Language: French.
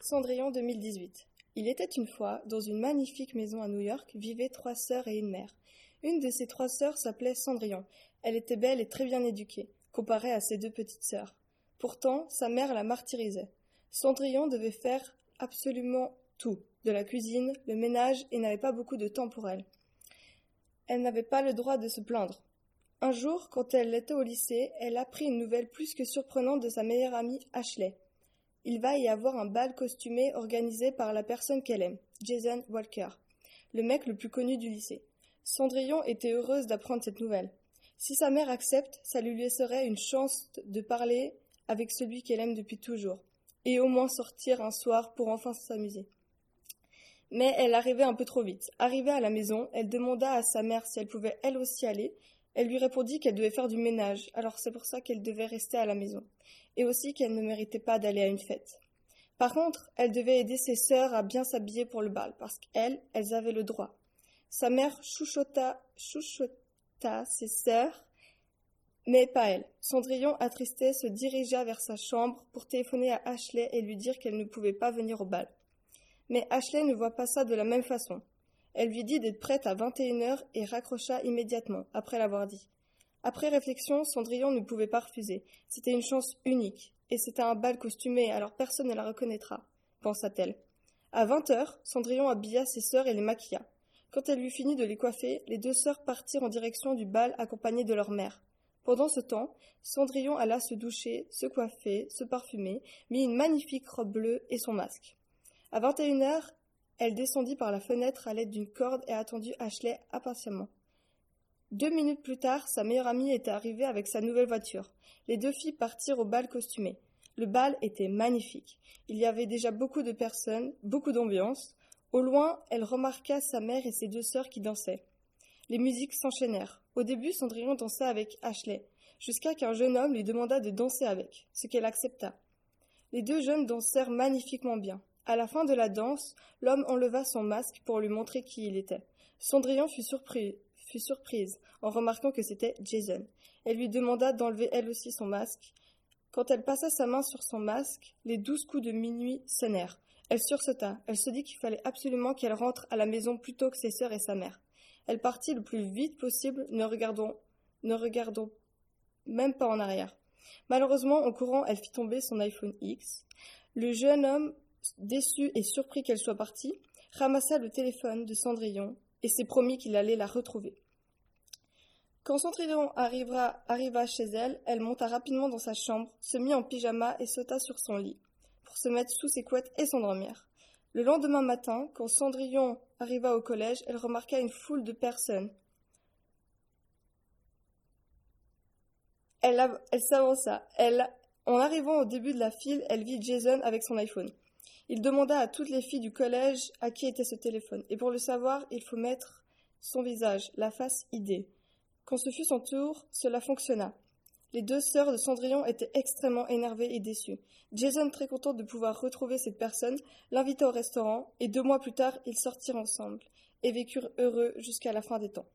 Cendrillon 2018. Il était une fois, dans une magnifique maison à New York, vivaient trois sœurs et une mère. Une de ces trois sœurs s'appelait Cendrillon. Elle était belle et très bien éduquée, comparée à ses deux petites sœurs. Pourtant, sa mère la martyrisait. Cendrillon devait faire absolument tout, de la cuisine, le ménage, et n'avait pas beaucoup de temps pour elle. Elle n'avait pas le droit de se plaindre. Un jour, quand elle était au lycée, elle apprit une nouvelle plus que surprenante de sa meilleure amie Ashley. Il va y avoir un bal costumé organisé par la personne qu'elle aime, Jason Walker, le mec le plus connu du lycée. Cendrillon était heureuse d'apprendre cette nouvelle. Si sa mère accepte, ça lui laisserait une chance de parler avec celui qu'elle aime depuis toujours, et au moins sortir un soir pour enfin s'amuser. Mais elle arrivait un peu trop vite. Arrivée à la maison, elle demanda à sa mère si elle pouvait elle aussi aller. Elle lui répondit qu'elle devait faire du ménage, alors c'est pour ça qu'elle devait rester à la maison, et aussi qu'elle ne méritait pas d'aller à une fête. Par contre, elle devait aider ses sœurs à bien s'habiller pour le bal, parce qu'elles, elles avaient le droit. Sa mère chuchota, chuchota ses sœurs, mais pas elle. Cendrillon, attristé, se dirigea vers sa chambre pour téléphoner à Ashley et lui dire qu'elle ne pouvait pas venir au bal. Mais Ashley ne voit pas ça de la même façon. Elle lui dit d'être prête à vingt et raccrocha immédiatement, après l'avoir dit. Après réflexion, Cendrillon ne pouvait pas refuser. C'était une chance unique. Et c'était un bal costumé, alors personne ne la reconnaîtra, pensa-t-elle. À vingt heures, Cendrillon habilla ses sœurs et les maquilla. Quand elle eut fini de les coiffer, les deux sœurs partirent en direction du bal accompagnées de leur mère. Pendant ce temps, Cendrillon alla se doucher, se coiffer, se parfumer, mit une magnifique robe bleue et son masque. À vingt et une heures, elle descendit par la fenêtre à l'aide d'une corde et attendit Ashley impatiemment. Deux minutes plus tard, sa meilleure amie était arrivée avec sa nouvelle voiture. Les deux filles partirent au bal costumé. Le bal était magnifique. Il y avait déjà beaucoup de personnes, beaucoup d'ambiance. Au loin, elle remarqua sa mère et ses deux sœurs qui dansaient. Les musiques s'enchaînèrent. Au début, Cendrillon dansa avec Ashley, jusqu'à qu'un jeune homme lui demanda de danser avec, ce qu'elle accepta. Les deux jeunes dansèrent magnifiquement bien. À la fin de la danse, l'homme enleva son masque pour lui montrer qui il était. Cendrillon fut, surpris, fut surprise en remarquant que c'était Jason. Elle lui demanda d'enlever elle aussi son masque. Quand elle passa sa main sur son masque, les douze coups de minuit sonnèrent. Elle sursauta. Elle se dit qu'il fallait absolument qu'elle rentre à la maison plus tôt que ses sœurs et sa mère. Elle partit le plus vite possible, ne regardant, ne regardant même pas en arrière. Malheureusement, en courant, elle fit tomber son iPhone X. Le jeune homme déçu et surpris qu'elle soit partie, ramassa le téléphone de Cendrillon et s'est promis qu'il allait la retrouver. Quand Cendrillon arriva, arriva chez elle, elle monta rapidement dans sa chambre, se mit en pyjama et sauta sur son lit, pour se mettre sous ses couettes et s'endormir. Le lendemain matin, quand Cendrillon arriva au collège, elle remarqua une foule de personnes. Elle, s'avança. En arrivant au début de la file, elle vit Jason avec son iPhone. Il demanda à toutes les filles du collège à qui était ce téléphone, et pour le savoir, il faut mettre son visage, la face idée. Quand ce fut son tour, cela fonctionna. Les deux sœurs de Cendrillon étaient extrêmement énervées et déçues. Jason, très content de pouvoir retrouver cette personne, l'invita au restaurant, et deux mois plus tard, ils sortirent ensemble, et vécurent heureux jusqu'à la fin des temps.